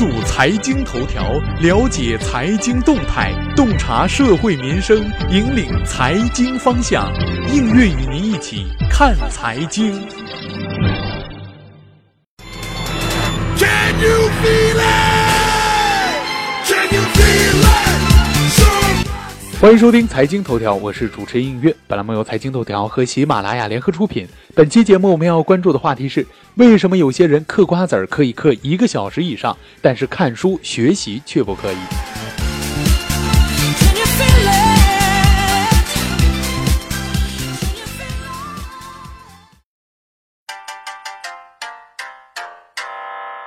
注财经头条，了解财经动态，洞察社会民生，引领财经方向。应月与您一起看财经。欢迎收听财经头条，我是主持人应月。本栏目由财经头条和喜马拉雅联合出品。本期节目我们要关注的话题是：为什么有些人嗑瓜子儿可以嗑一个小时以上，但是看书学习却不可以？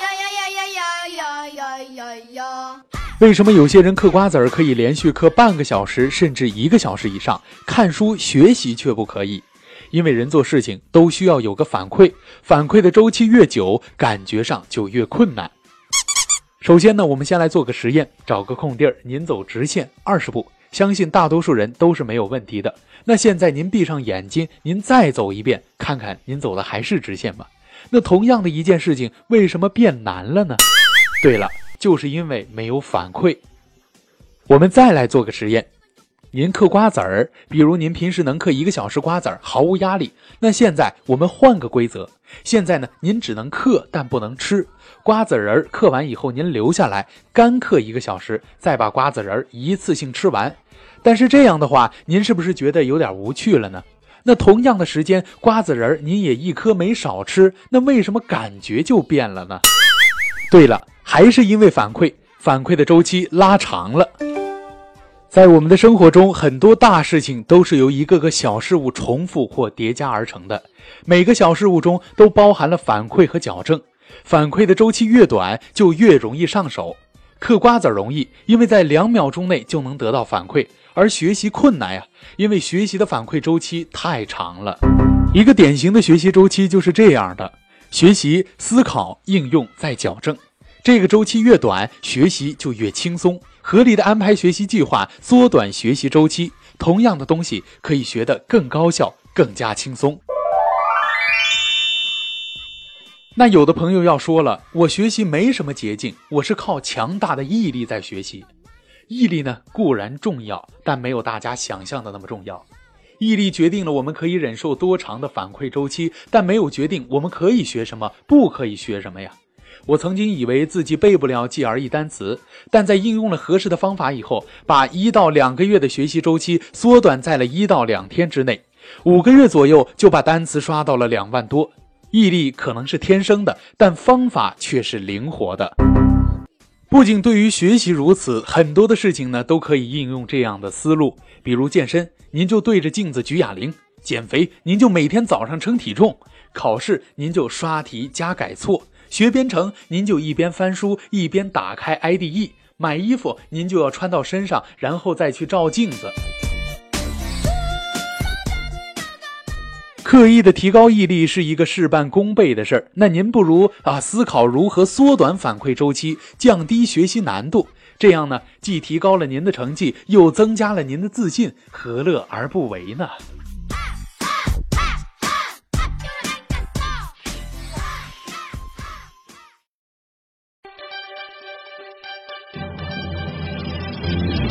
呀呀呀呀呀呀呀呀！为什么有些人嗑瓜子儿可以连续嗑半个小时甚至一个小时以上，看书学习却不可以？因为人做事情都需要有个反馈，反馈的周期越久，感觉上就越困难。首先呢，我们先来做个实验，找个空地儿，您走直线二十步，相信大多数人都是没有问题的。那现在您闭上眼睛，您再走一遍，看看您走的还是直线吗？那同样的一件事情，为什么变难了呢？对了，就是因为没有反馈。我们再来做个实验。您嗑瓜子儿，比如您平时能嗑一个小时瓜子儿，毫无压力。那现在我们换个规则，现在呢，您只能嗑，但不能吃瓜子仁儿。嗑完以后，您留下来干嗑一个小时，再把瓜子仁儿一次性吃完。但是这样的话，您是不是觉得有点无趣了呢？那同样的时间，瓜子仁儿您也一颗没少吃，那为什么感觉就变了呢？对了，还是因为反馈，反馈的周期拉长了。在我们的生活中，很多大事情都是由一个个小事物重复或叠加而成的。每个小事物中都包含了反馈和矫正。反馈的周期越短，就越容易上手。嗑瓜子容易，因为在两秒钟内就能得到反馈；而学习困难呀，因为学习的反馈周期太长了。一个典型的学习周期就是这样的：学习、思考、应用再矫正。这个周期越短，学习就越轻松。合理的安排学习计划，缩短学习周期，同样的东西可以学得更高效、更加轻松。那有的朋友要说了，我学习没什么捷径，我是靠强大的毅力在学习。毅力呢固然重要，但没有大家想象的那么重要。毅力决定了我们可以忍受多长的反馈周期，但没有决定我们可以学什么，不可以学什么呀。我曾经以为自己背不了 GRE 单词，但在应用了合适的方法以后，把一到两个月的学习周期缩短在了一到两天之内，五个月左右就把单词刷到了两万多。毅力可能是天生的，但方法却是灵活的。不仅对于学习如此，很多的事情呢都可以应用这样的思路。比如健身，您就对着镜子举哑铃；减肥，您就每天早上称体重；考试，您就刷题加改错。学编程，您就一边翻书一边打开 IDE；买衣服，您就要穿到身上，然后再去照镜子。刻意的提高毅力是一个事半功倍的事儿，那您不如啊思考如何缩短反馈周期，降低学习难度，这样呢既提高了您的成绩，又增加了您的自信，何乐而不为呢？